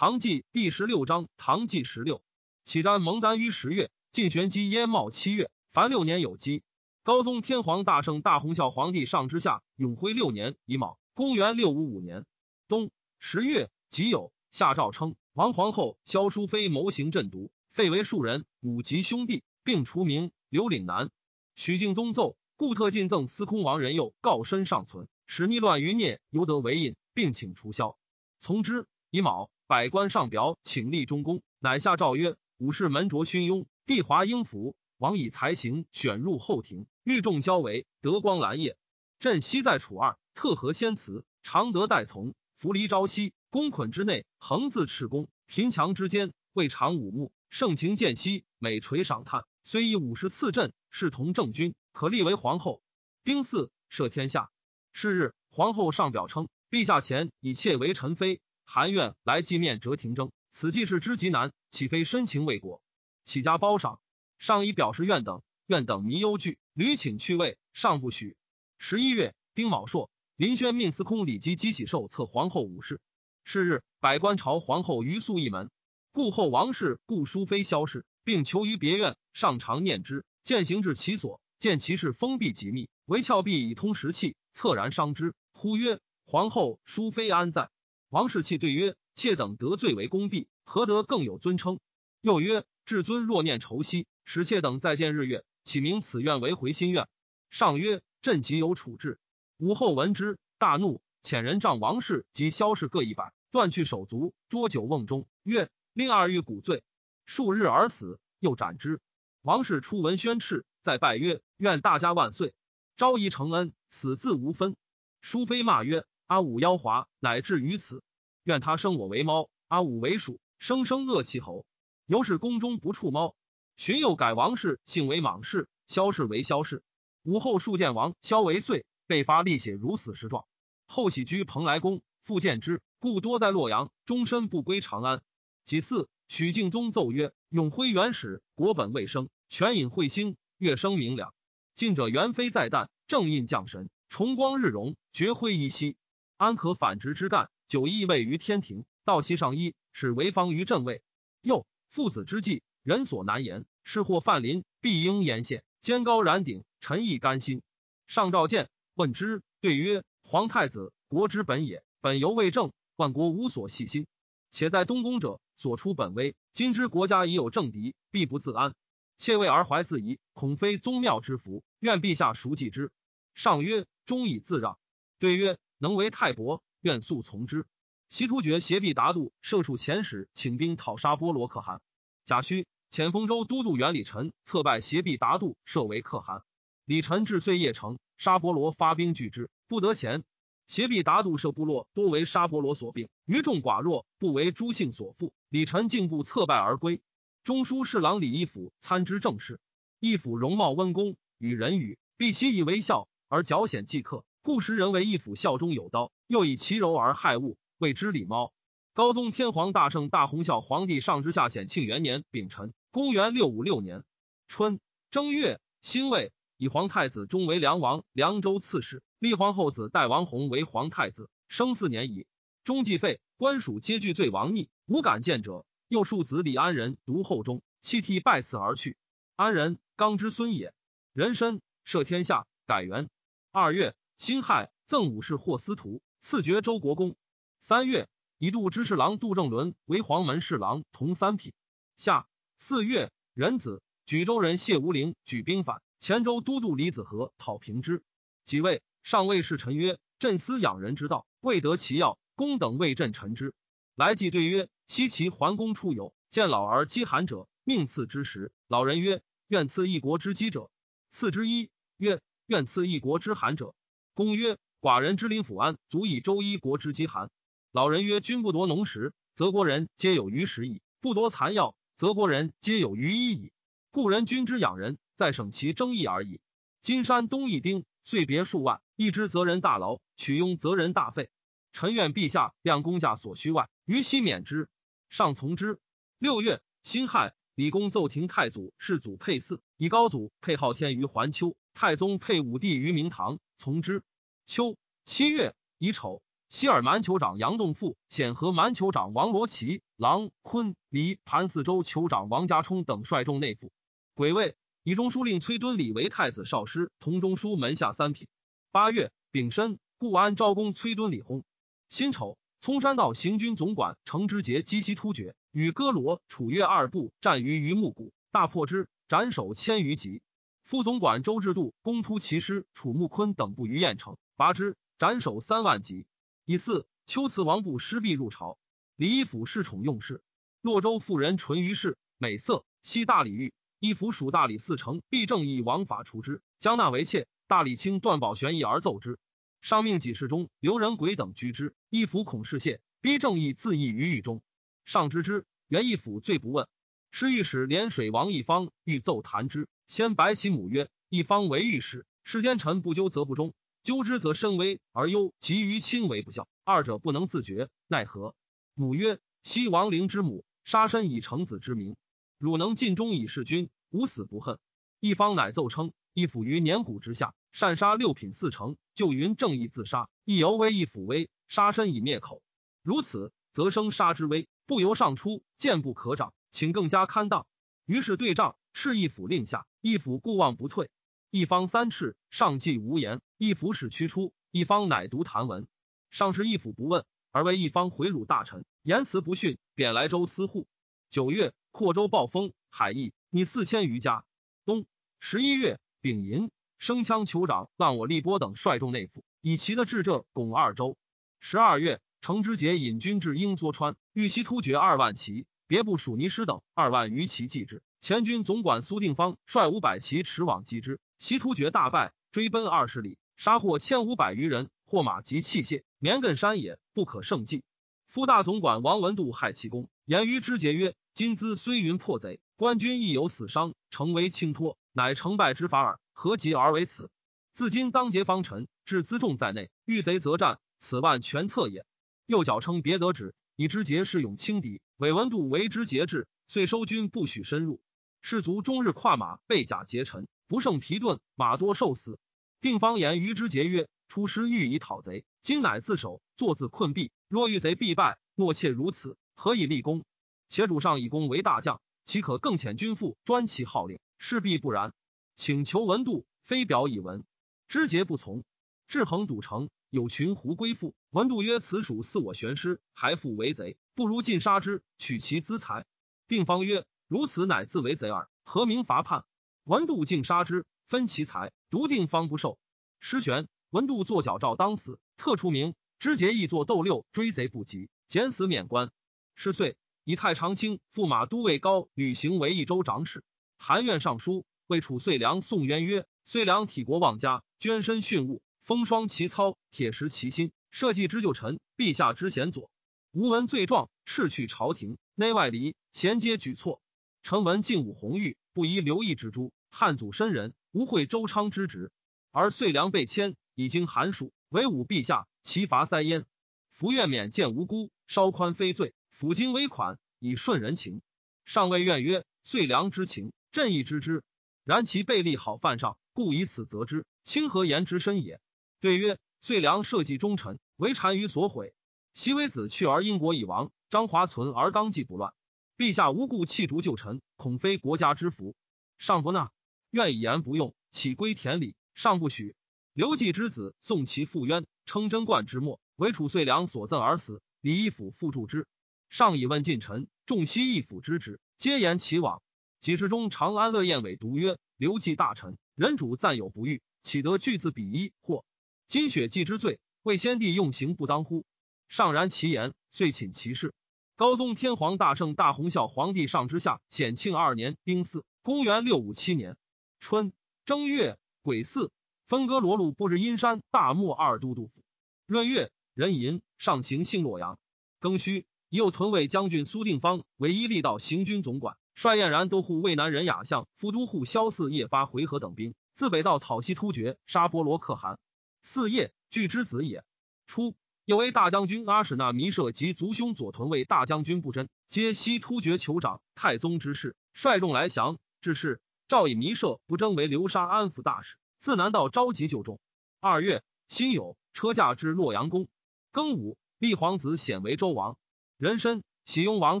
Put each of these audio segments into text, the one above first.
唐纪第十六章，唐纪十六，启瞻蒙丹于十月，晋玄机焉茂七月，凡六年有基。高宗天皇大圣大洪孝皇帝上之下，永徽六年乙卯，公元六五五年冬十月己酉，下诏称王皇后萧淑妃谋行朕毒，废为庶人，五及兄弟，并除名。刘岭南，许敬宗奏，故特进赠司空王仁佑告身尚存，使逆乱余孽犹得为印，并请除销。从之。乙卯。百官上表，请立中宫，乃下诏曰：武士门着勋庸，帝华英服，王以才行选入后庭，御众交为德光兰叶。朕昔在楚二，特和先辞，常德代从，扶离朝夕，宫捆之内，横自赤公，贫强之间，未尝五目，盛情见兮，每垂赏叹。虽以五十赐朕，视同正君，可立为皇后。丁巳，赦天下。是日，皇后上表称，陛下前以妾为臣妃。韩愿来祭面折廷争，此既是之极难，岂非深情为国？起家褒赏，上以表示愿等，愿等迷忧惧，屡请去位，上不许。十一月，丁卯朔，林轩命司空李基积喜寿册皇后武氏。是日，百官朝皇后于素一门，故后王氏、故淑妃萧氏，并求于别院，上常念之，见行至其所，见其室封闭极密，唯峭壁以通石器，恻然伤之。呼曰：“皇后、淑妃安在？”王世器对曰：“妾等得罪为公婢，何得更有尊称？”又曰：“至尊若念愁兮，使妾等再见日月，启明此愿为回心愿。”上曰：“朕即有处置。”武后闻之，大怒，遣人杖王氏及萧氏各一百，断去手足，捉酒瓮中，曰：“令二欲骨罪，数日而死，又斩之。”王氏出闻宣敕，再拜曰：“愿大家万岁，昭仪承恩，死字无分。”淑妃骂曰。阿武妖华，乃至于此。愿他生我为猫，阿武为鼠，生生恶其侯。由是宫中不触猫。荀又改王氏姓为莽氏，萧氏为萧氏。武后数见王萧为岁，被发立血如死时状。后喜居蓬莱宫，复见之，故多在洛阳，终身不归长安。几次，许敬宗奏曰：永徽元始，国本未生，权隐彗星，月生明两。近者元妃在旦，正印降神，重光日荣，绝辉一夕。安可反直之干？久义位于天庭，道其上一，使为方于正位。又父子之计，人所难言。是或犯临，必应言谢。肩高然顶，臣亦甘心。上召见，问之，对曰：皇太子，国之本也，本犹未正，万国无所系心。且在东宫者，所出本威。今之国家已有政敌，必不自安。妾为而怀自疑，恐非宗庙之福，愿陛下熟记之。上曰：忠以自让。对曰。能为太伯，愿速从之。西突厥协弼达度射数遣使，请兵讨杀波罗可汗。贾诩遣丰州都督元李臣策拜协弼达度，设为可汗。李臣至岁邺城，沙波罗发兵拒之，不得前。协弼达度设部落多为沙波罗所并，余众寡弱，不为诸姓所附。李臣进步策败而归。中书侍郎李义府参知政事。义府容貌温恭，与人语，必习以为笑，而矫显即刻。故时人为义府效中有刀，又以其柔而害物，谓之礼猫。高宗天皇大圣大洪孝皇帝上之下显庆元年丙辰，公元六五六年春正月辛未，以皇太子中为梁王，凉州刺史，立皇后子代王弘为皇太子，生四年矣。中既废，官属皆惧罪王逆，无敢见者。又庶子李安仁独后中，弃替拜赐而去。安仁刚之孙也，人参摄天下，改元二月。辛亥，赠武士霍司徒，赐爵周国公。三月，以度知侍郎杜正伦为黄门侍郎，同三品。夏四月，壬子，举州人谢无陵举兵反，前州都督李子和讨平之。几位上尉侍臣曰：“朕思养人之道，未得其要，公等为朕臣之。”来即对曰：“西岐桓公出游，见老而饥寒者，命赐之食。老人曰：‘愿赐一国之饥者。’赐之一曰：‘愿赐一国之寒者。’”公曰：“寡人之临抚安，足以周一国之饥寒。”老人曰：“君不夺农时，则国人皆有余食矣；不夺残药，则国人皆有余衣矣。故人君之养人，在省其争议而已。金山东一丁，岁别数万，一之则人大劳，取庸则人大费。臣愿陛下量公价所需外，于悉免之。上从之。六月，辛亥，李公奏廷太祖世祖配嗣，以高祖配昊天于环丘，太宗配武帝于明堂，从之。秋七月乙丑，西尔蛮酋长杨栋富、显和蛮酋长王罗奇、郎昆黎盘四州酋长王家冲等率众内附。癸未，以中书令崔敦礼为太子少师，同中书门下三品。八月丙申，故安昭公崔敦礼薨。辛丑，葱山道行军总管程之节击西突厥，与哥罗、楚越二部战于榆木谷，大破之，斩首千余级。副总管周志度攻突骑师楚穆坤等部于燕城，拔之，斩首三万级。以四，秋辞王部失必入朝，李义府侍宠用事。洛州妇人淳于氏，美色，悉大理狱。义府属大理寺丞，必正义王法除之，将纳为妾。大理卿段宝玄义而奏之，上命几事中刘仁轨等居之。义府恐事谢，逼正义自缢于狱中。上知之，原义府罪不问。侍御史连水王一方欲奏弹之。先白其母曰：“一方为御史，世间臣不纠则不忠，纠之则身危而忧，急于亲为不孝，二者不能自觉，奈何？”母曰：“昔亡灵之母，杀身以成子之名，汝能尽忠以事君，无死不恨。”一方乃奏称：“一府于年谷之下，擅杀六品四成，就云正义自杀，亦犹为一府威，杀身以灭口。如此，则生杀之威，不由上出，见不可长，请更加堪当。”于是对仗，敕一府令下。一府固望不退，一方三赤，上计无言。一府使驱出，一方乃读谭文。上是一府不问，而为一方回辱大臣，言辞不逊，贬莱州司户。九月，扩州暴风，海邑拟四千余家。冬十一月，丙寅，生羌酋长浪我立波等率众内附，以其的至浙拱二州。十二月，程之节引军至英梭川，欲西突厥二万骑，别部属尼师等二万余骑继之。前军总管苏定方率五百骑驰往击之，西突厥大败，追奔二十里，杀获千五百余人，获马及器械，绵亘山野，不可胜计。副大总管王文度害其功，言于之节曰：“今兹虽云破贼，官军亦有死伤，诚为轻托，乃成败之法耳。何及而为此？自今当结方臣，置辎重在内，遇贼则战，此万全策也。”又脚称别得旨，以之节是勇轻敌，韦文度为之节制，遂收军，不许深入。士卒终日跨马，被甲劫尘，不胜疲顿，马多受死。定方言于之节曰：“出师欲以讨贼，今乃自守，坐自困毙。若遇贼必败，诺妾如此，何以立功？且主上以功为大将，岂可更遣军父专其号令？势必不然。请求文度，非表以文。知节不从，志恒堵城，有群狐归附。文度曰：‘此属似我玄师，还复为贼，不如尽杀之，取其资财。’定方曰。”如此乃自为贼耳，何名伐叛？文度竟杀之，分其财，独定方不受。师玄文度作矫诏当死，特出名。知节亦作斗六，追贼不及，减死免官。是岁，以太常卿、驸马都尉高履行为益州长史。韩院尚书为楚遂良宋渊曰：遂良体国忘家，捐身训物，风霜其操，铁石其心，社稷之旧臣，陛下之贤佐。无闻罪状，斥去朝廷，内外离，衔接举措。臣闻敬武红玉，不宜留意之诛。汉祖申人，无会周昌之职。而遂良被迁，已经寒暑，为武陛下，其罚塞焉。福愿免见无辜，稍宽非罪。抚今微款，以顺人情。上谓愿曰：遂良之情，朕亦知之。然其背立好犯上，故以此责之。清何言之深也？对曰：遂良社稷忠臣，为单于所毁。其为子去而因国已亡，张华存而纲纪不乱。陛下无故弃逐旧臣，恐非国家之福。上不纳，愿以言不用，岂归田里？上不许。刘季之子宋其父冤，称贞观之末，为楚遂良所赠而死。李义府复助之。上以问近臣，众悉义府之职，皆言其往。几时中长安乐宴委独曰：刘季大臣，人主暂有不遇，岂得拒自比衣？或今雪季之罪，为先帝用刑不当乎？上然其言，遂寝其事。高宗天皇大圣大洪孝皇帝上之下显庆二年丁巳，公元六五七年春正月癸巳，分割罗鲁布日阴山大漠二都督府。闰月壬寅，上行幸洛阳。庚戌，右屯卫将军苏定方为一力道行军总管，率燕然都护渭南人雅相副都护萧嗣夜发回纥等兵，自北道讨西突厥，杀波罗可汗。嗣夜，具之子也。初。右为大将军阿史那弥舍及族兄左屯卫大将军不真，皆西突厥酋长太宗之士，率众来降。至是，诏以弥舍不争为流沙安抚大使，自南道召集就众。二月，辛酉，车驾至洛阳宫。庚午，立皇子显为周王。壬申，喜雍王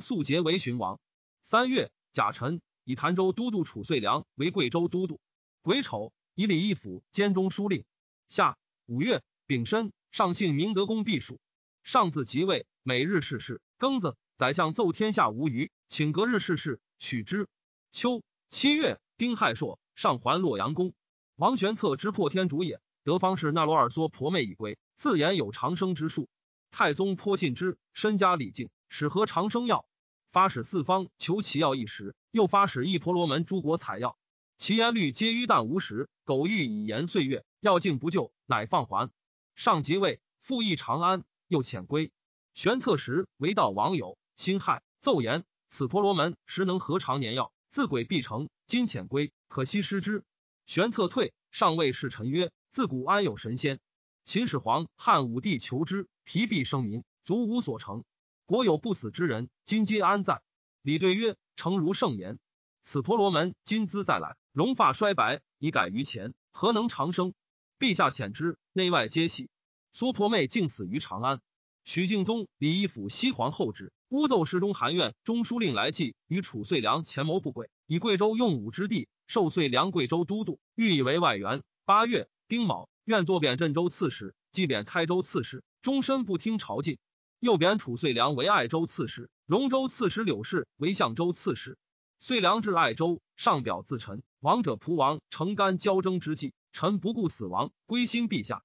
肃节为荀王。三月，甲辰，以潭州都督褚遂良为贵州都督。癸丑，以李义府兼中书令。夏五月，丙申，上幸明德宫避暑。上自即位，每日事事。庚子，宰相奏天下无虞，请隔日事事，许之。秋七月，丁亥朔，上还洛阳宫。王玄策之破天主也。得方士那罗尔梭婆妹已归，自言有长生之术。太宗颇信之，身家礼敬，使合长生药，发使四方求其药一时，又发使一婆罗门诸国采药，其言律皆于旦无时。苟欲以延岁月，药尽不救，乃放还。上即位，复议长安，又遣归。玄策时为道王友，辛亥，奏言此婆罗门实能合长年药，自鬼必成。今遣归，可惜失之。玄策退，上谓侍臣曰：自古安有神仙？秦始皇、汉武帝求之，疲弊生民，足无所成。国有不死之人，今皆安在？李对曰：“诚如圣言。此婆罗门今兹再来，容发衰白，已改于前，何能长生？陛下遣之，内外皆喜。苏婆妹竟死于长安。许敬宗、李义府西皇后旨，诬奏侍中韩苑、中书令来济与褚遂良前谋不轨，以贵州用武之地，受遂良贵州都督，欲以为外援。八月丁卯。”愿作贬镇州刺史，即贬开州刺史，终身不听朝觐。又贬褚遂良为爱州刺史，荣州刺史柳氏为相州刺史。遂良至爱州，上表自陈，王者仆王，诚干交争之际，臣不顾死亡，归心陛下。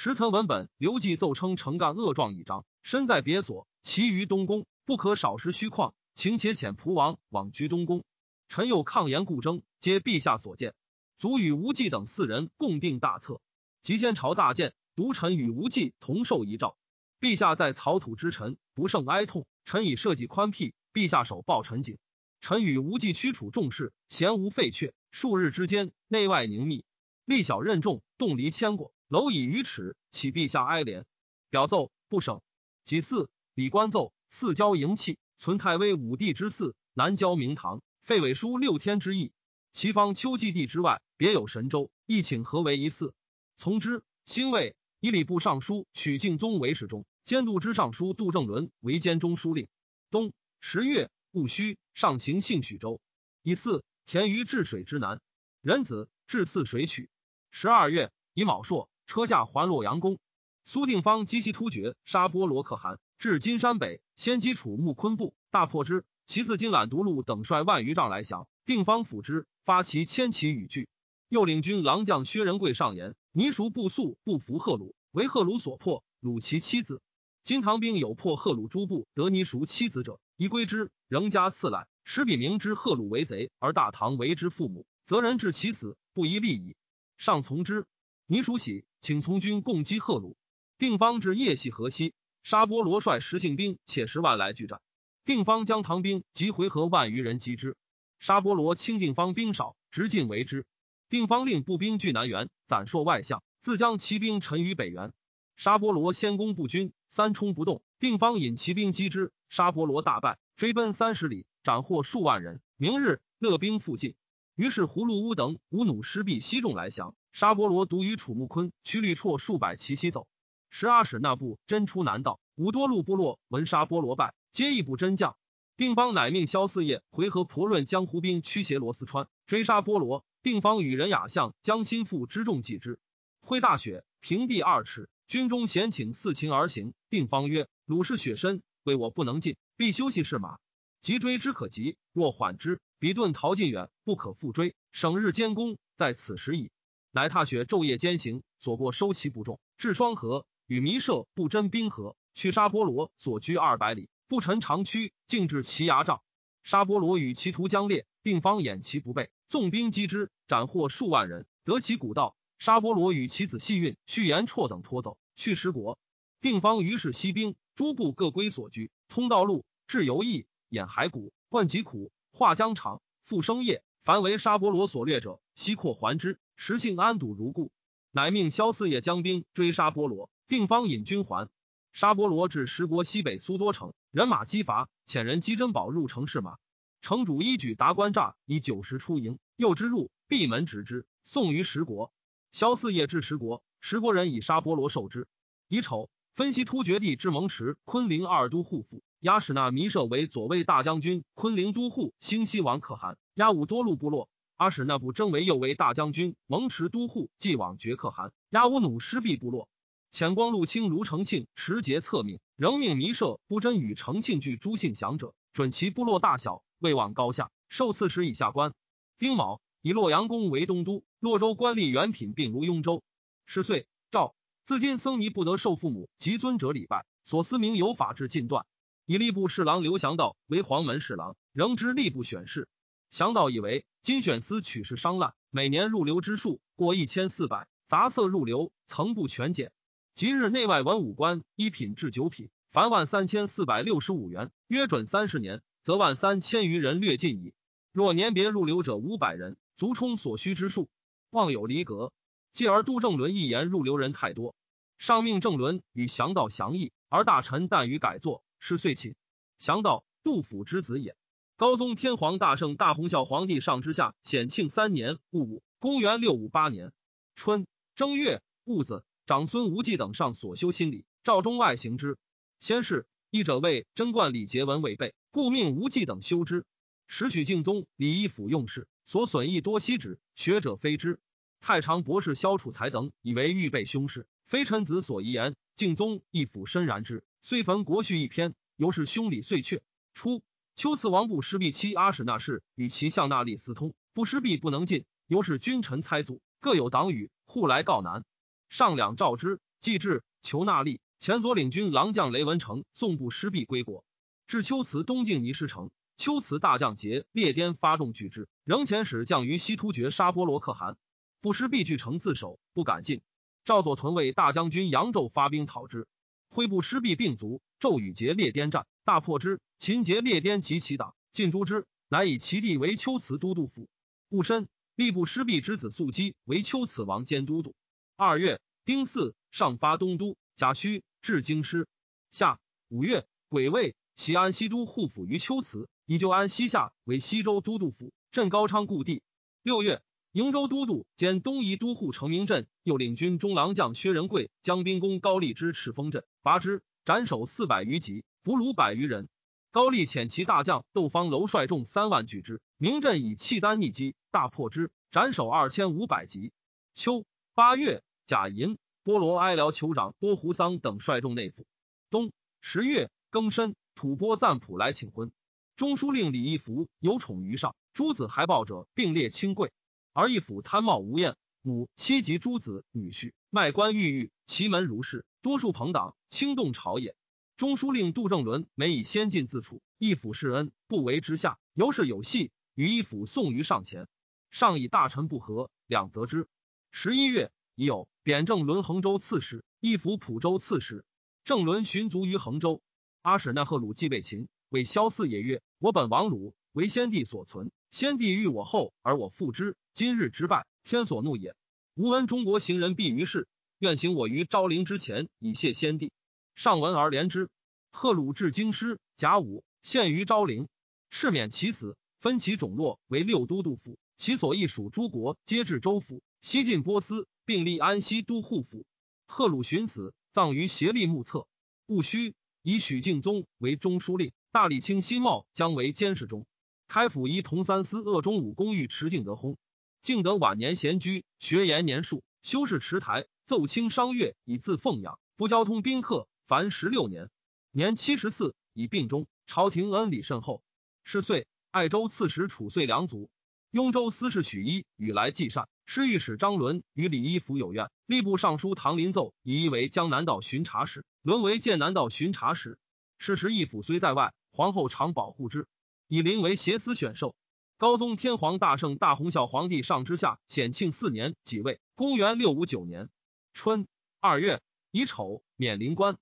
时层文本刘季奏称诚干恶状一章，身在别所，其余东宫不可少失虚旷，请且遣仆王往居东宫。臣又抗言故争，皆陛下所见，卒与无忌等四人共定大策。即先朝大建，独臣与无忌同受遗诏。陛下在草土之臣，不胜哀痛。臣以社稷宽辟，陛下手报臣景。臣与无忌驱楚众事，闲无废阙。数日之间，内外凝密，力小任重，动离千过，蝼蚁于尺，启陛下哀怜。表奏不省。己巳，李官奏：四郊营气，存太微武帝之祀，南郊明堂，废伪书六天之意。其方秋季地之外，别有神州，亦请何为一祀？从之，兴魏以礼部尚书许敬宗为侍中，监督之尚书杜正伦为监中书令。冬十月戊戌，上行幸许州。以四田于治水之南，壬子至泗水曲。十二月乙卯朔，车驾还洛阳宫。苏定方击其突厥杀波罗可汗，至金山北，先击楚穆昆部，大破之。其次金览独路等率万余丈来降，定方辅之，发其千骑与拒。又领军郎将薛仁贵上言。泥熟不速不服贺鲁，为贺鲁所破，鲁其妻子。金唐兵有破贺鲁诸部得泥熟妻子者，宜归之，仍加赐来。使彼明知贺鲁为贼，而大唐为之父母，则人至其死，不宜利矣。上从之。泥熟喜，请从军共击贺鲁。定方至夜袭河西，沙波罗率十姓兵且十万来拒战。定方将唐兵及回纥万余人击之。沙波罗轻定方兵少，直进为之。定方令步兵据南原，斩朔外相，自将骑兵陈于北原。沙波罗先攻步军，三冲不动。定方引骑兵击之，沙波罗大败，追奔三十里，斩获数万人。明日，勒兵复进。于是葫芦乌等五弩失臂西众来降。沙波罗独与楚穆坤、屈律绰数百骑西走。十阿史那部真出南道，五多路部落闻沙波罗败，皆一部真将。定方乃命萧四业回纥蒲润江湖兵驱邪罗四川，追沙波罗。定方与人雅相将心腹之众击之，挥大雪平地二尺，军中闲请四秦而行。定方曰：“鲁士雪深，为我不能进，必休息是马。急追之可及，若缓之，彼遁逃进远，不可复追。省日监攻，在此时矣。”乃踏雪昼夜兼行，所过收其不重，至双河，与弥射不真冰河，去沙波罗所居二百里，不陈长驱，径至其牙帐。沙波罗与其徒将列，定方掩其不备。纵兵击之，斩获数万人，得其古道。沙波罗与其子细运、续延绰等拖走，去十国。定方于是息兵，诸部各归所居。通道路，至游邑，掩骸骨，灌疾苦，化疆场，复生业。凡为沙波罗所掠者，悉扩还之。实性安堵如故。乃命萧四野将兵追杀波罗，定方引军还。杀波罗至十国西北苏多城，人马激伐，遣人击珍宝入城试马。城主一举达官诈，以九十出营，诱之入，闭门执之，送于十国。萧四夜至十国，十国人以沙波罗受之。乙丑，分析突厥地之蒙池、昆陵二都护府。押使那弥舍为左卫大将军，昆陵都护兴西王可汗。押五多禄部落。阿史那部征为右卫大将军，蒙池都护继往绝可汗。押乌努失毕部落。遣光禄卿卢承庆持节策命，仍命弥舍不真与承庆具诸姓降者，准其部落大小，未往高下，受赐使以下官。丁卯，以洛阳宫为东都，洛州官吏原品并如雍州。十岁，诏自今僧尼不得受父母及尊者礼拜，所思明有法制尽断。以吏部侍郎刘祥道为黄门侍郎，仍知吏部选事。祥道以为今选司取士商滥，每年入流之数过一千四百，杂色入流曾不全减。即日内外文武官一品至九品，凡万三千四百六十五元，约准三十年，则万三千余人略尽矣。若年别入流者五百人，足充所需之数。望有离格，继而杜正伦一言入流人太多，上命正伦与祥道详议，而大臣但于改作。是岁寝，祥道杜甫之子也。高宗天皇大圣大洪孝皇帝上之下显庆三年戊午，公元六五八年春正月戊子，长孙无忌等上所修新礼，赵中外行之。先是，译者谓贞观礼节文未备，故命无忌等修之。时许敬宗礼义府用事，所损益多息止，学者非之。太常博士萧楚才等以为预备凶事，非臣子所遗言。敬宗亦府深然之。虽焚国序一篇，犹是兄礼遂阙。初，秋辞王部失毕妻阿史那氏与其相那利私通，不失毕不能进，犹是君臣猜阻，各有党羽，互来告难。上两召之，既至，求纳利。前左领军郎将雷文成送部失毕归国。至秋辞东境泥石城，秋辞大将节列颠发众拒之，仍遣使将于西突厥沙波罗可汗，不失毕据城自守，不敢进。赵左屯卫大将军杨胄发兵讨之。挥部失毕并卒，骤与节列颠战，大破之。秦节列颠及其党尽诛之，乃以其弟为丘辞都督府。戊申，吏部失毕之子肃基为丘辞王兼都督。二月，丁巳，上发东都。贾诩至京师。夏五月，癸未，齐安西都护府于丘辞，以就安西夏为西州都督府，镇高昌故地。六月。瀛州都督兼东夷都护成明镇，又领军中郎将薛仁贵将兵攻高丽之赤峰镇，拔之，斩首四百余级，俘虏百余人。高丽遣其大将窦方楼率众三万拒之，明镇以契丹逆击，大破之，斩首二千五百级。秋八月，贾银、波罗哀辽酋长多胡桑等率众内附。冬十月庚申，吐蕃赞普来请婚，中书令李义福有宠于上，诸子还报者并列亲贵。而一府贪冒无厌，母妻及诸子女婿卖官鬻狱，其门如是，多数朋党轻动朝野。中书令杜正伦每以先进自处，一府施恩不为之下，由是有隙，与一府送于上前。上以大臣不和，两则之。十一月，已有贬正伦衡州刺史，一府蒲州刺史。正伦寻卒于衡州。阿史那贺鲁既被秦，为萧嗣也曰：“我本王鲁，为先帝所存。先帝欲我后，而我复之。”今日之败，天所怒也。吾闻中国行人必于世，愿行我于昭陵之前，以谢先帝。上闻而怜之。贺鲁至京师，甲午献于昭陵，敕免其死，分其种落为六都督府。其所役属诸国，皆至州府。西晋波斯，并立安西都护府。贺鲁寻死，葬于协力墓侧。戊戌，以许敬宗为中书令，大理卿辛茂将为监视中。开府仪同三司鄂中武公御持敬德薨。敬德晚年闲居，学言年数，修饰池台，奏清商乐，以自奉养。不交通宾客，凡十六年，年七十四，以病终。朝廷恩礼甚厚。是岁，爱州刺史楚遂良卒。雍州司事许一与来济善。侍御史张伦与李一府有怨。吏部尚书唐林奏以一为江南道巡查使，沦为剑南道巡查使。是时义府虽在外，皇后常保护之，以临为协司选授。高宗天皇大圣大洪孝皇帝上之下显庆四年己未，公元六五九年春二月乙丑免临官。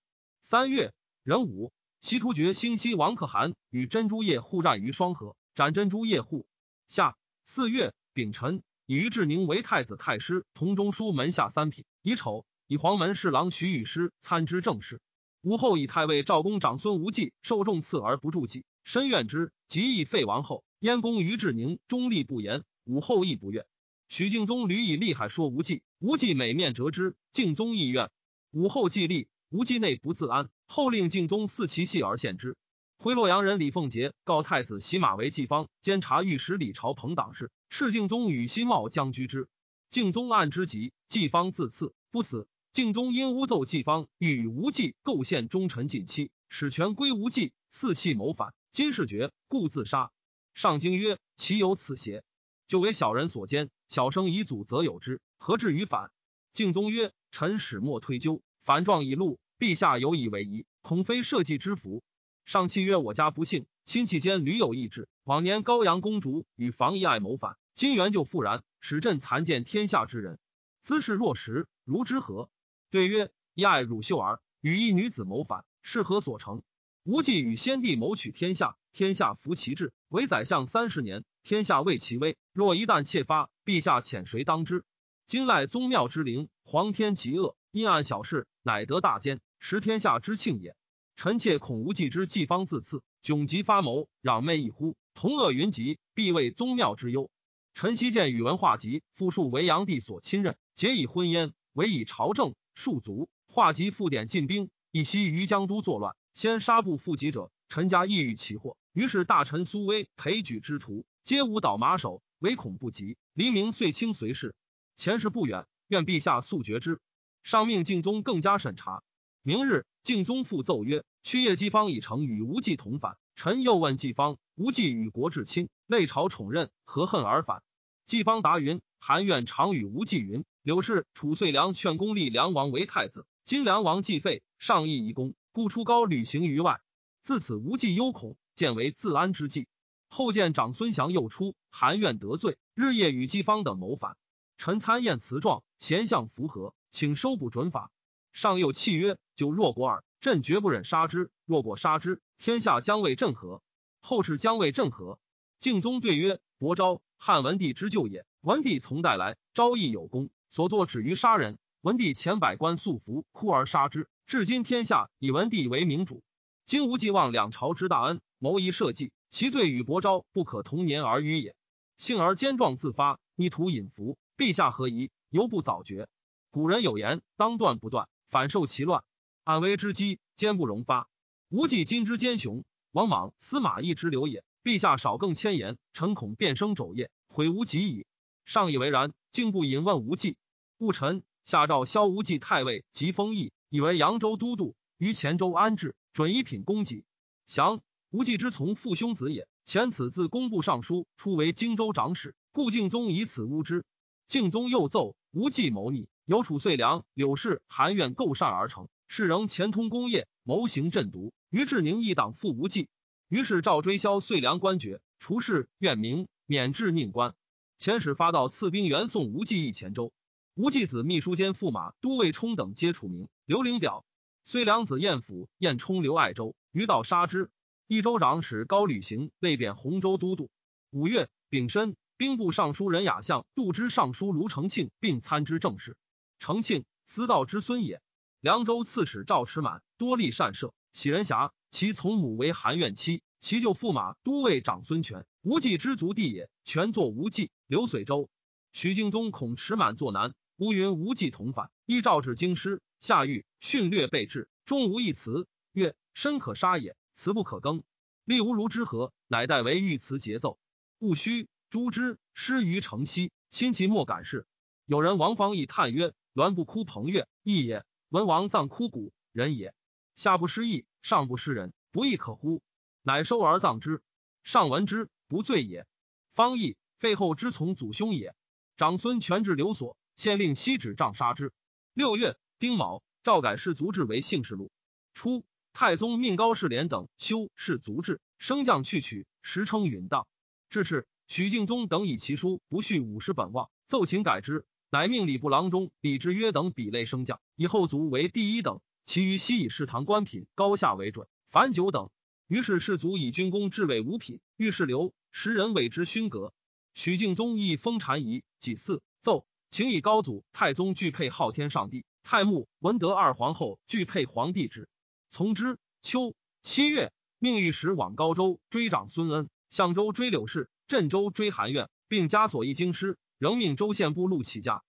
三月壬午，西突厥兴西王可汗与珍珠叶互战于双河，斩珍珠叶护。夏四月丙辰，以于志宁为太子太师，同中书门下三品。乙丑，以黄门侍郎徐与师参知政事。武后以太尉赵公长孙无忌受重赐而不助己，深怨之，即以废王后。燕公于志宁中立不言，武后亦不怨。许敬宗屡以厉害说无忌，无忌每面折之。敬宗亦怨。武后既立，无忌内不自安，后令敬宗四其系而献之。回洛阳人李凤杰告太子洗马为季方监察御史李朝朋党事，敕敬宗与辛茂将居之。敬宗案之急，季方自赐不死。敬宗因诬奏季方欲与无忌构陷忠臣近妻，使权归无忌，四气谋反。今事决，故自杀。上京曰：“其有此邪？就为小人所奸，小生遗祖则有之，何至于反？”敬宗曰：“臣始末推究，反状已露，陛下有以为疑，恐非社稷之福。”上契曰：“我家不幸，亲戚间屡有异志。往年高阳公主与房遗爱谋反，今元就复然，使朕残见天下之人，姿势若实，如之何？”对曰：“一爱汝秀儿，与一女子谋反，是何所成？无忌与先帝谋取天下，天下服其志，为宰相三十年，天下畏其威。若一旦窃发，陛下遣谁当之？今赖宗庙之灵，皇天极恶，阴暗小事，乃得大奸，食天下之庆也。”臣妾恐无忌之计方自赐，窘急发谋，攘媚一呼，同恶云集，必为宗庙之忧。臣昔见宇文化及复述为炀帝所亲任，结以婚焉，委以朝政，庶族。化及复点进兵，以息于江都作乱，先杀不复及者。臣家意欲其祸，于是大臣苏威裴举之徒，皆无倒马首，唯恐不及。黎明遂清随事，前事不远，愿陛下速决之。上命敬宗更加审查。明日。敬宗复奏曰：“屈业姬方已成与无忌同反。臣又问季方，无忌与国至亲，内朝宠任，何恨而反？”季方答云：“韩愿常与无忌云。柳氏楚遂良劝公立梁王为太子，今梁王既废，上议遗功，故出高履行于外。自此无忌忧恐，见为自安之计。后见长孙祥又出，韩愿得罪，日夜与季方等谋反。臣参验辞状，贤相符合，请收捕准法。”上有契约，就若果尔，朕绝不忍杀之。若果杀之，天下将为朕何？后世将为朕何？敬宗对曰：“伯昭，汉文帝之旧也。文帝从代来，昭义有功，所作止于杀人。文帝遣百官素服，哭而杀之。至今天下以文帝为明主。今无既忘两朝之大恩，谋一社稷，其罪与伯昭不可同年而语也。幸而坚壮自发，逆徒隐伏，陛下何疑？犹不早决？古人有言：当断不断。”反受其乱，安危之机，坚不容发。无忌今之奸雄，王莽、司马懿之流也。陛下少更千言，臣恐变生肘腋，悔无及矣。上以为然，竟不引问无忌。戊臣下诏萧无忌太尉及封邑，以为扬州都督，于前州安置，准一品供给。降无忌之从父兄子也。前此自工部尚书，初为荆州长史，故敬宗以此诬之。敬宗又奏无忌谋逆。由楚遂良、柳氏、韩愿构善而成，是仍前通功业，谋行朕毒。于志宁一党复无忌，于是赵追削遂良官爵，除氏愿名，免至宁官。遣使发到赐兵援宋无忌一前州。无忌子秘书监驸马都尉冲等皆除名。刘灵表。遂良子彦甫、彦冲刘爱州，于道杀之。益州长史高履行累贬洪州都督。五月丙申，兵部尚书任雅相、度支尚书卢承庆并参知政事。成庆，司道之孙也。凉州刺史赵持满多立善射，喜人侠。其从母为韩苑妻，其舅驸马都尉长孙权，无忌之族弟也。权作无忌。刘遂州，许敬宗恐持满作难，乌云无忌同反，依诏至京师，下狱训略备至，终无一词。曰：身可杀也，辞不可更。立无如之何？乃代为御词节奏。戊戌，诛之。失于城西，亲戚莫敢事。有人王方义叹曰。栾不哭彭越，义也；文王葬枯骨，人也。下不失义，上不失人，不亦可乎？乃收而葬之。上闻之，不罪也。方义废后之从祖兄也。长孙权至留所，县令西指杖杀之。六月丁卯，诏改氏族制为姓氏录。初，太宗命高士廉等修氏族制，升降去取，时称允当。至是，许敬宗等以其书不恤五十本望，奏请改之。乃命礼部郎中李之约等比类升降，以后族为第一等，其余悉以侍堂官品高下为准。凡九等，于是士族以军功至为五品。御史刘时人谓之勋阁。许敬宗亦封禅仪，祭祀奏，请以高祖太宗具配昊天上帝，太穆文德二皇后具配皇帝之。从之。秋七月，命御史往高州追长孙恩，相州追柳氏，镇州追韩愿，并加所一京师。仍命州县部录起家。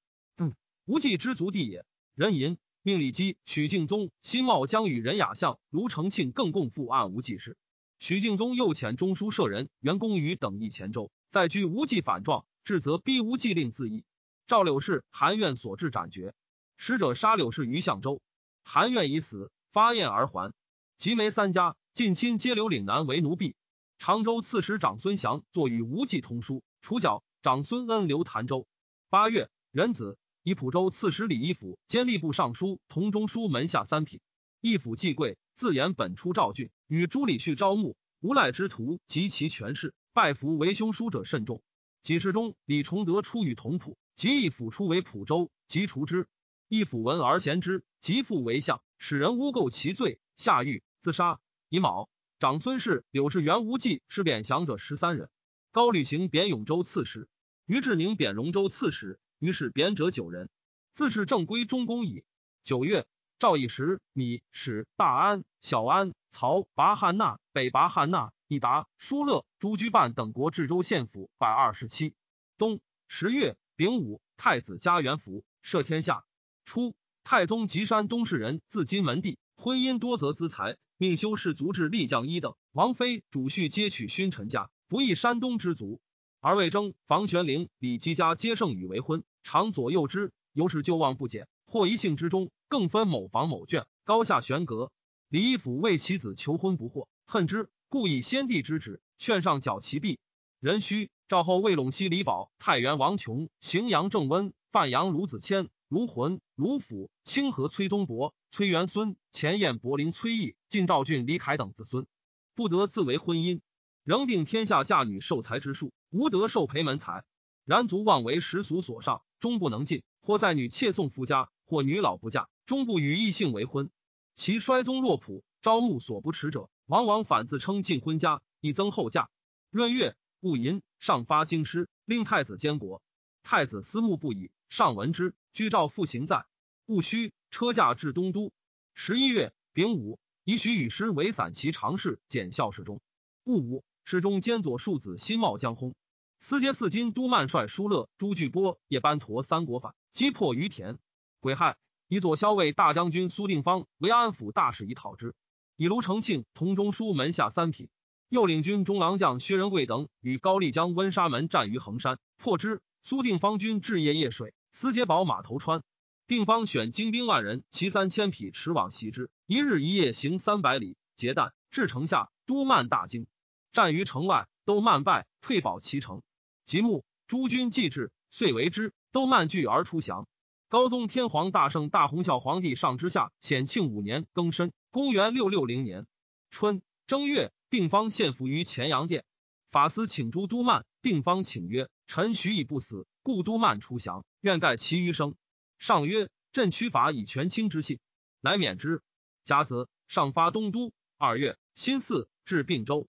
无忌之族弟也。人吟命李基、许敬宗、辛茂将与人雅相、卢承庆更共赴按无忌事。许敬宗又遣中书舍人袁公瑜等诣黔州，再居无忌反状，至则逼无忌令自缢。赵柳氏韩愿所至斩决，使者杀柳氏于相州，韩愿已死，发燕而还。及梅三家近亲皆留岭南为奴婢。常州刺史长孙祥作与无忌通书，除剿长孙恩留潭州。八月，壬子，以蒲州刺史李义府兼吏部尚书同中书门下三品。义府既贵，自言本出赵郡，与朱李旭招募无赖之徒及其权势，拜服为兄书者甚众。几事中，李崇德出与同仆，即义府出为蒲州，即除之。义府闻而贤之，即复为相，使人诬构其罪，下狱自杀。乙卯。长孙氏、柳氏、元无忌是贬降者十三人。高履行贬永州刺史，于志宁贬荣州刺史，于是贬者九人。自是正归中宫矣。九月，赵以时、米、史、大安、小安、曹、拔汉纳、北拔汉纳、以达、疏勒、朱居半等国至州县府百二十七。冬十月丙午，太子加元府，赦天下。初，太宗及山东士人，自金门地，婚姻多则资财。命修士族至立将一等，王妃主婿皆取勋臣家，不异山东之族。而魏征、房玄龄、李吉家皆胜与为婚，常左右之，由是旧望不减。或一姓之中，更分某房某卷，高下悬隔。李义府为其子求婚不获，恨之，故以先帝之旨劝上缴其弊。壬戌，赵后为陇西李宝、太原王琼、荥阳郑温、范阳卢子谦。卢浑、卢府、清河崔宗伯、崔元孙、前燕柏林崔毅、晋赵郡李凯等子孙，不得自为婚姻，仍定天下嫁女受财之数，无得受陪门财。然族望为时俗所上，终不能进。或在女妾送夫家，或女老不嫁，终不与异性为婚。其衰宗落仆，招募所不耻者，往往反自称进婚家，以增后嫁。闰月戊寅，上发京师，令太子监国。太子思慕不已，上闻之。居诏复行在戊戌，车驾至东都。十一月丙午，以许与师为散骑常侍，检校侍中。戊午，侍中兼左庶子辛茂江薨。司节四金都曼帅疏勒、朱巨波、叶班陀三国反，击破于田。癸亥，以左骁卫大将军苏定方为安抚大使，以讨之。以卢承庆同中书门下三品，右领军中郎将薛仁贵等与高丽江温沙门战于衡山，破之。苏定方军至夜夜水。司节保马头川，定方选精兵万人，骑三千匹，驰往袭之。一日一夜行三百里，结旦至城下，都曼大惊，战于城外，都曼败，退保其城。即暮，诸军既至，遂为之。都曼惧而出降。高宗天皇大圣大洪孝皇帝上之下显庆五年庚申，公元六六零年春正月，定方献俘于乾阳殿。法司请诸都曼，定方请曰：“臣许以不死。”故都曼出降，愿盖其余生。上曰：“朕屈法以权倾之信，乃免之。”甲子，上发东都。二月，辛巳，至并州。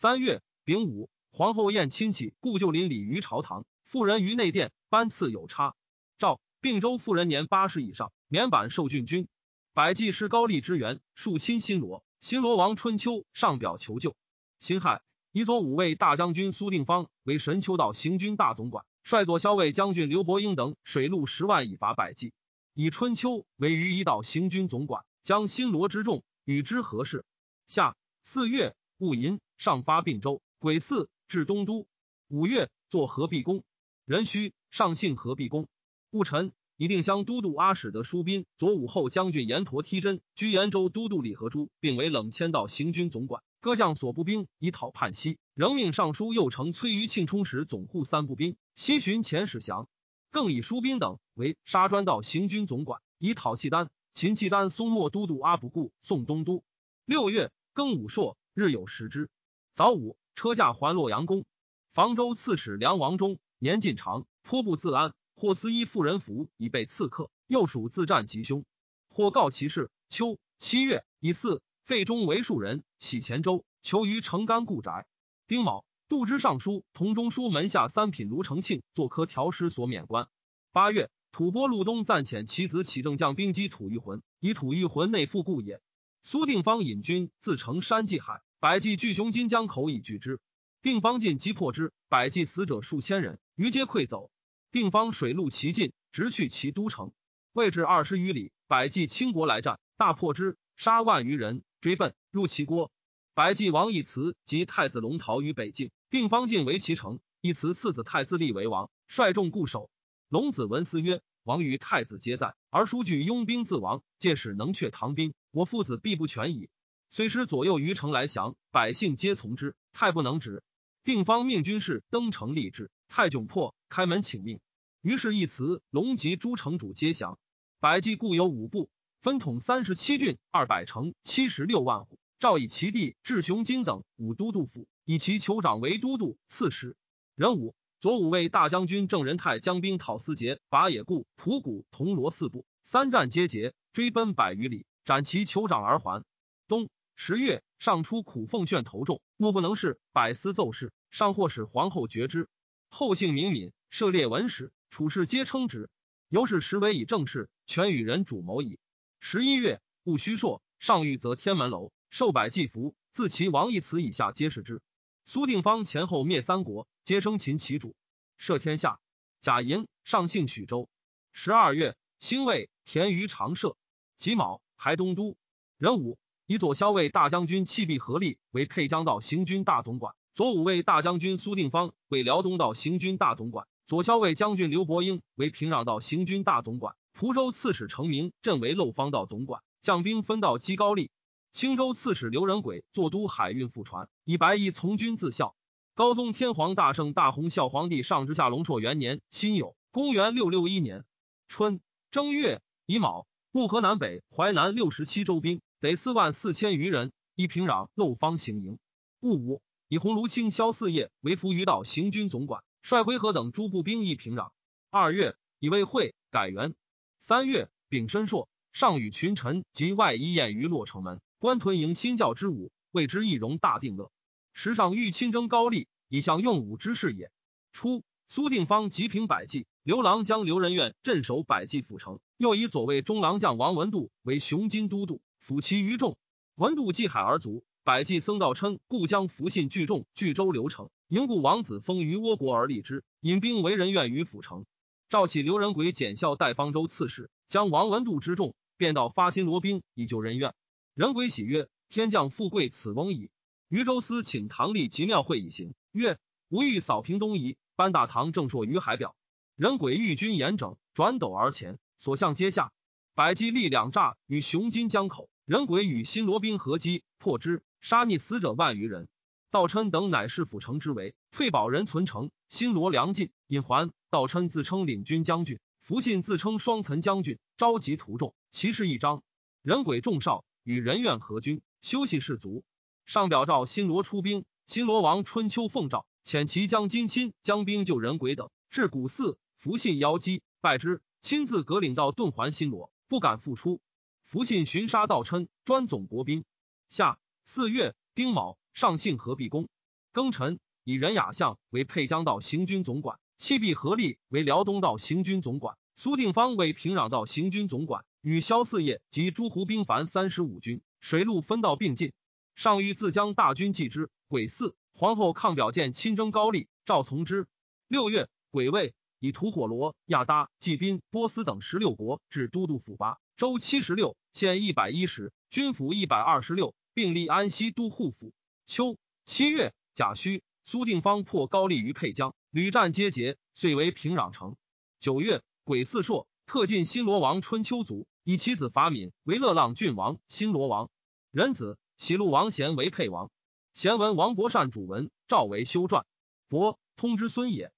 三月丙午，皇后宴亲戚，故旧邻里于朝堂。妇人于内殿，班次有差。诏：并州妇人年八十以上，免版受郡君。百济师高丽之源，庶亲新罗。新罗王春秋上表求救。辛亥，以左五位大将军苏定方为神丘道行军大总管。率左骁卫将军刘伯英等水陆十万以伐百济，以春秋为于一道行军总管，将新罗之众与之合事？下四月戊寅，上发并州，癸巳至东都。五月作何必公，壬戌上幸何必公。戊辰，以定襄都督阿史德舒宾、左武后将军阎陀梯真居延州都督李和珠，并为冷迁道行军总管。各将所部兵以讨叛西，仍命尚书右丞崔于庆充实总护三部兵，西巡遣使降。更以舒宾等为沙砖道行军总管，以讨契丹。秦契丹松漠都督阿不固送东都。六月庚午朔，日有食之。早午，车驾还洛阳宫。房州刺史梁王忠年近长，颇不自安，或私衣妇人服以备刺客，又属自战吉凶。或告其事。秋七月以巳。废中为庶人，徙黔州，求于成干故宅。丁卯，杜之尚书同中书门下三品卢承庆做科调师所免官。八月，吐蕃陆东暂遣其子启正将兵击吐玉浑，以吐玉浑内附故也。苏定方引军自成山济海，百济巨雄金江口以拒之。定方进击破之，百济死者数千人，余皆溃走。定方水陆齐进，直去其都城，未至二十余里，百济倾国来战，大破之，杀万余人，追奔入齐国。百济王一慈及太子龙逃于北境，定方进为其城。一慈次子太子立为王，率众固守。龙子闻思曰：“王与太子皆在，而叔惧拥兵自亡，届使能却唐兵，我父子必不全矣。”虽师左右于城来降，百姓皆从之，太不能止。定方命军士登城立志，太窘迫，开门请命。于是一辞、龙及诸城主皆降。百济故有五部，分统三十七郡，二百城，七十六万户。诏以其弟智雄金等五都督府，以其酋长为都督、刺史。壬午，左武卫大将军郑仁泰将兵讨司节、拔野固、蒲谷、铜锣四部，三战皆捷，追奔百余里，斩其酋长而还。东十月，上出苦奉炫头重，目不能事，百思奏事，上或使皇后决之。后姓明敏，涉猎文史，处事皆称之。由是实为以正事，全与人主谋矣。十一月，戊戌朔，上谕则天门楼。受百济服，自其王义慈以下皆是之。苏定方前后灭三国，皆生擒其主，摄天下。贾莹上姓许州。十二月，兴魏田于长社。己卯，还东都。壬午，以左骁卫大将军弃必合力为沛江道行军大总管，左武卫大将军苏定方为辽东道行军大总管，左骁卫将军刘伯英为平壤道行军大总管。蒲州刺史程明镇为漏方道总管，将兵分道击高丽。青州刺史刘仁轨坐都海运副船，以白衣从军自效。高宗天皇大圣大洪孝皇帝上之下龙朔元年辛酉，公元六六一年春正月乙卯，木河南北淮南六十七州兵得四万四千余人，一平壤漏方行营。戊午，以鸿胪卿萧四业为扶余道行军总管，率回纥等诸步兵役平壤。二月，以魏会改元。三月，丙申朔，上与群臣及外夷宴于洛城门。官屯营新教之武，谓之易容大定乐。时上欲亲征高丽，以向用武之事也。初，苏定方急平百济，刘郎将刘仁愿镇守百济府城，又以左卫中郎将王文度为雄津都督，抚其余众。文度继海而卒。百济僧道琛故将福信聚众据州刘城，迎故王子封于倭国而立之，引兵为人愿于府城。召起刘仁轨检校代方州刺史，将王文度之众便到发新罗兵以救人愿。人鬼喜曰：“天降富贵，此翁矣。”余州司请唐立及庙会以行，曰：“吾欲扫平东夷，班大唐正朔于海表。”人鬼欲军严整，转斗而前，所向皆下。百济力两诈与雄金江口，人鬼与新罗兵合击，破之，杀逆死者万余人。道琛等乃是府城之围，退保人存城。新罗粮尽，引还。道琛自称领军将军，福信自称双岑将军，召集徒众，其事一张。人鬼众少。与人愿合军，休息士卒。上表诏新罗出兵，新罗王春秋奉诏遣其将金亲将兵救人鬼等，至古寺，福信邀击，败之，亲自革领到遁还新罗，不敢复出。福信寻杀道琛，专总国兵。夏四月丁卯，上幸何必公。庚辰，以任雅相为沛江道行军总管，弃必合力为辽东道行军总管，苏定方为平壤道行军总管。与萧四业及诸胡兵凡三十五军，水陆分道并进。上谕自将大军继之。癸巳，皇后抗表见亲征高丽，赵从之。六月，癸未，以吐火罗、亚达、济宾、波斯等十六国至都督府八州七十六县一百一十，军府一百二十六，并立安西都护府。秋七月，甲戌，苏定方破高丽于沛江，屡战皆捷，遂为平壤城。九月，癸巳朔，特进新罗王春秋族。以其子法敏为乐浪郡王，新罗王；仁子喜路王贤为沛王。贤文王伯善主文，赵为修传。伯通之孙也。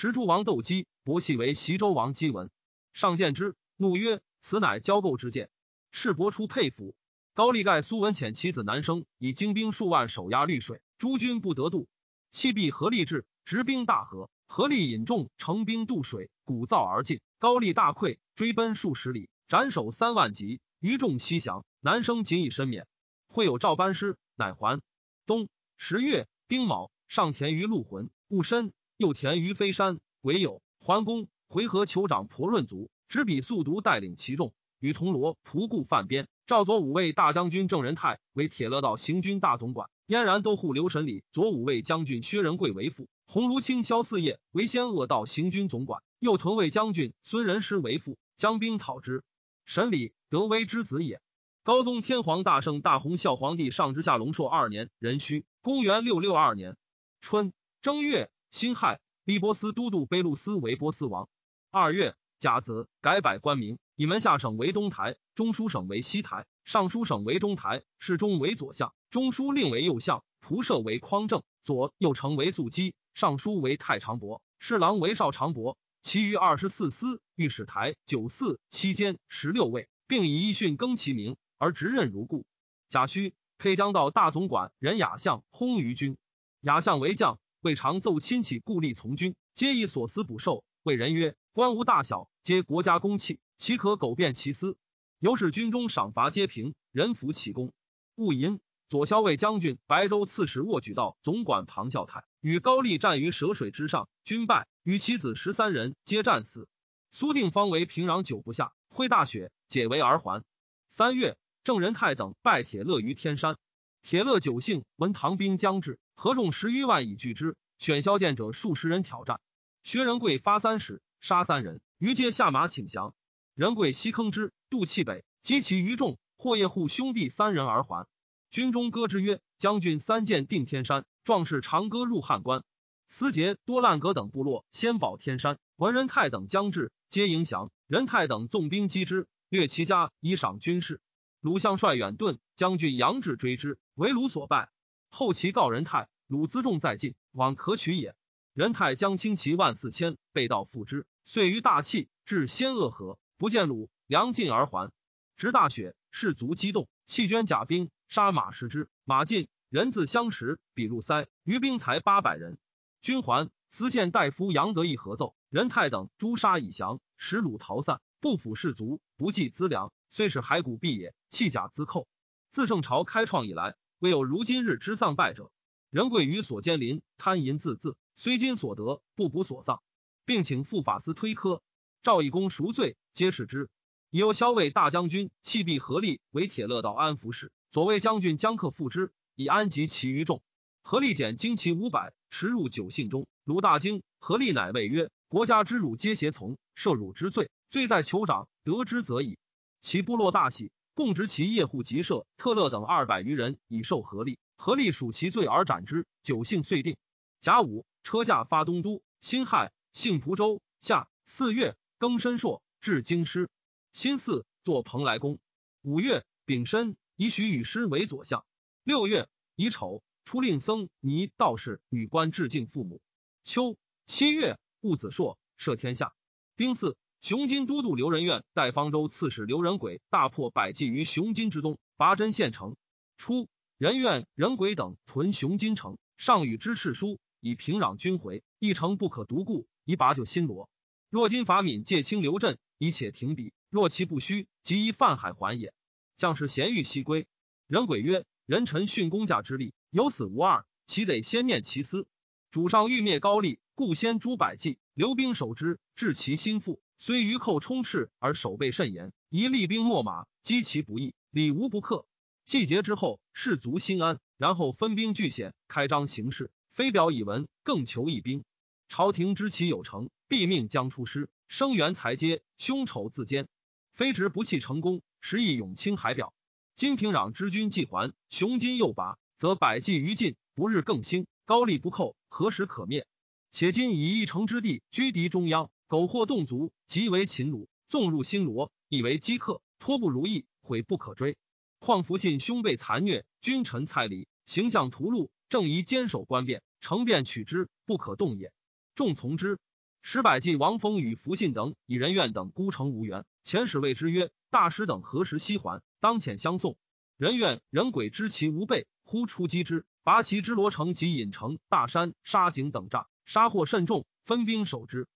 石诸王斗姬，伯系为齐州王姬文。上见之，怒曰：“此乃交构之见。”赤伯出沛府。高丽盖苏文遣其子南生，以精兵数万守压绿水，诸军不得渡。弃必合力至，执兵大河，合力引众乘兵渡水，鼓噪而进。高丽大溃，追奔数十里。斩首三万级，余众西降。南生仅以身免。会有赵班师，乃还。冬十月丁卯，上田于陆浑，戊申，又田于飞山。癸酉，桓公回纥酋长婆润卒，执笔速读，带领其众与铜锣仆固犯边。赵左武卫大将军郑仁泰为铁勒道行军大总管，燕然都护刘神礼左武卫将军薛仁贵为副，鸿胪卿萧四业为先恶道行军总管，右屯卫将军孙仁师为副，将兵讨之。神礼德威之子也。高宗天皇大圣大洪孝皇帝上之下龙朔二年壬戌，公元六六二年春正月辛亥，立波斯都督贝路斯为波斯王。二月甲子，改百官名，以门下省为东台，中书省为西台，尚书省为中台，侍中为左相，中书令为右相，仆射为匡正，左右丞为肃基，尚书为太常伯，侍郎为少常伯。其余二十四司、御史台、九四、七监十六位，并以一训更其名。而执任如故。甲戌配将到大总管任雅相薨于军。雅相为将，未常奏亲戚故吏从军，皆以所思补授。谓人曰：“官无大小，皆国家公器，岂可苟变其私？”由是军中赏罚皆平，人服其功。戊寅，左骁卫将军、白州刺史握举道总管庞孝泰与高丽战于蛇水之上，军败，与其子十三人皆战死。苏定方为平壤久不下，挥大雪，解围而还。三月。郑仁泰等拜铁勒于天山，铁勒久幸，闻唐兵将至，合众十余万以拒之。选骁剑者数十人挑战，薛仁贵发三矢，杀三人，余皆下马请降。仁贵西坑之，渡气北，击其余众，或夜护兄弟三人而还。军中歌之曰：“将军三箭定天山，壮士长歌入汉关。”思杰、多烂格等部落先保天山，闻仁泰等将至，皆迎降。仁泰等纵兵击之，掠其家，以赏军士。鲁相率远遁，将军杨志追之，为鲁所败。后其告仁泰，鲁辎重在晋，往可取也。仁泰将轻骑万四千，背道赴之。遂于大气至仙鄂河，不见鲁，粮尽而还。值大雪，士卒激动，弃捐甲兵，杀马食之。马尽，人自相识，比入塞，余兵才八百人。军还，司县大夫杨德义合奏，仁泰等诛杀以降，使鲁逃散，不抚士卒，不计资粮。虽是骸骨毕也，弃甲自寇。自圣朝开创以来，未有如今日之丧败者。人贵于所兼邻，贪淫自恣，虽今所得，不补所丧，并请副法司推科。赵义公赎罪，皆是之。已有骁卫大将军弃必合力为铁勒道安抚使，左卫将军将克复之，以安及其余众。合力减精骑五百，驰入九信中。鲁大惊，何力乃谓曰：“国家之辱皆胁从，赦辱之罪，罪在酋长，得之则已。”其部落大喜，共执其业户及社特勒等二百余人，以受合力。合力属其罪而斩之。九姓遂定。甲午，车驾发东都。辛亥，幸蒲州。夏四月，庚申朔，至京师。辛巳，作蓬莱宫。五月，丙申，以许与师为左相。六月，乙丑，出令僧尼道士女官致敬父母。秋七月，戊子朔，赦天下。丁巳。雄金都督刘仁愿代方州刺史刘仁轨大破百济于雄金之东，拔真县城。初，仁愿、仁轨等屯雄金城，上与之敕书，以平壤军回，一城不可独固，以拔救新罗。若今法敏借清刘镇，以且停笔；若其不虚，即依泛海还也。将士咸欲西归。仁轨曰：“人臣殉公家之力，有死无二，岂得先念其私？主上欲灭高丽，故先诛百济，留兵守之，治其心腹。”虽余寇充斥而守备甚严，宜厉兵秣马，击其不义，礼无不克。季节之后，士卒心安，然后分兵据险，开张行事。非表以文，更求一兵。朝廷知其有成，必命将出师，声援才接，凶丑自坚。非执不弃成功，实亦永清海表。今平壤之军既还，雄金又拔，则百计于尽，不日更兴。高丽不寇，何时可灭？且今以一城之地居敌中央。苟获动足，即为秦虏；纵入新罗，以为饥客，托不如意，悔不可追。况福信兄被残虐，君臣蔡离，形象屠戮，正宜坚守关变，成便取之，不可动也。众从之。十百骑王封与福信等以仁愿等孤城无援，遣使谓之曰：“大师等何时西还？当遣相送。”仁愿、人鬼知其无备，忽出击之，拔其之罗城及引城、大山、沙井等栅，杀获甚众，分兵守之。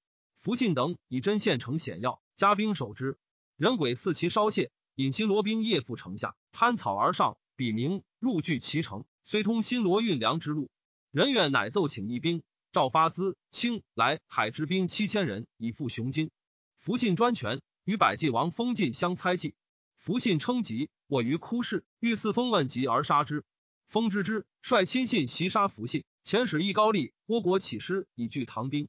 福信等以针线成险要，加兵守之。人鬼似其稍懈，引新罗兵夜赴城下，攀草而上，笔名入据其城，虽通新罗运粮之路。人愿乃奏请一兵，赵发资、清来海之兵七千人，以赴雄津。福信专权，与百济王封晋相猜忌。福信称疾，我于哭室，欲四封问疾而杀之。封知之，率亲信袭杀福信，遣使诣高丽，倭国起师以拒唐兵。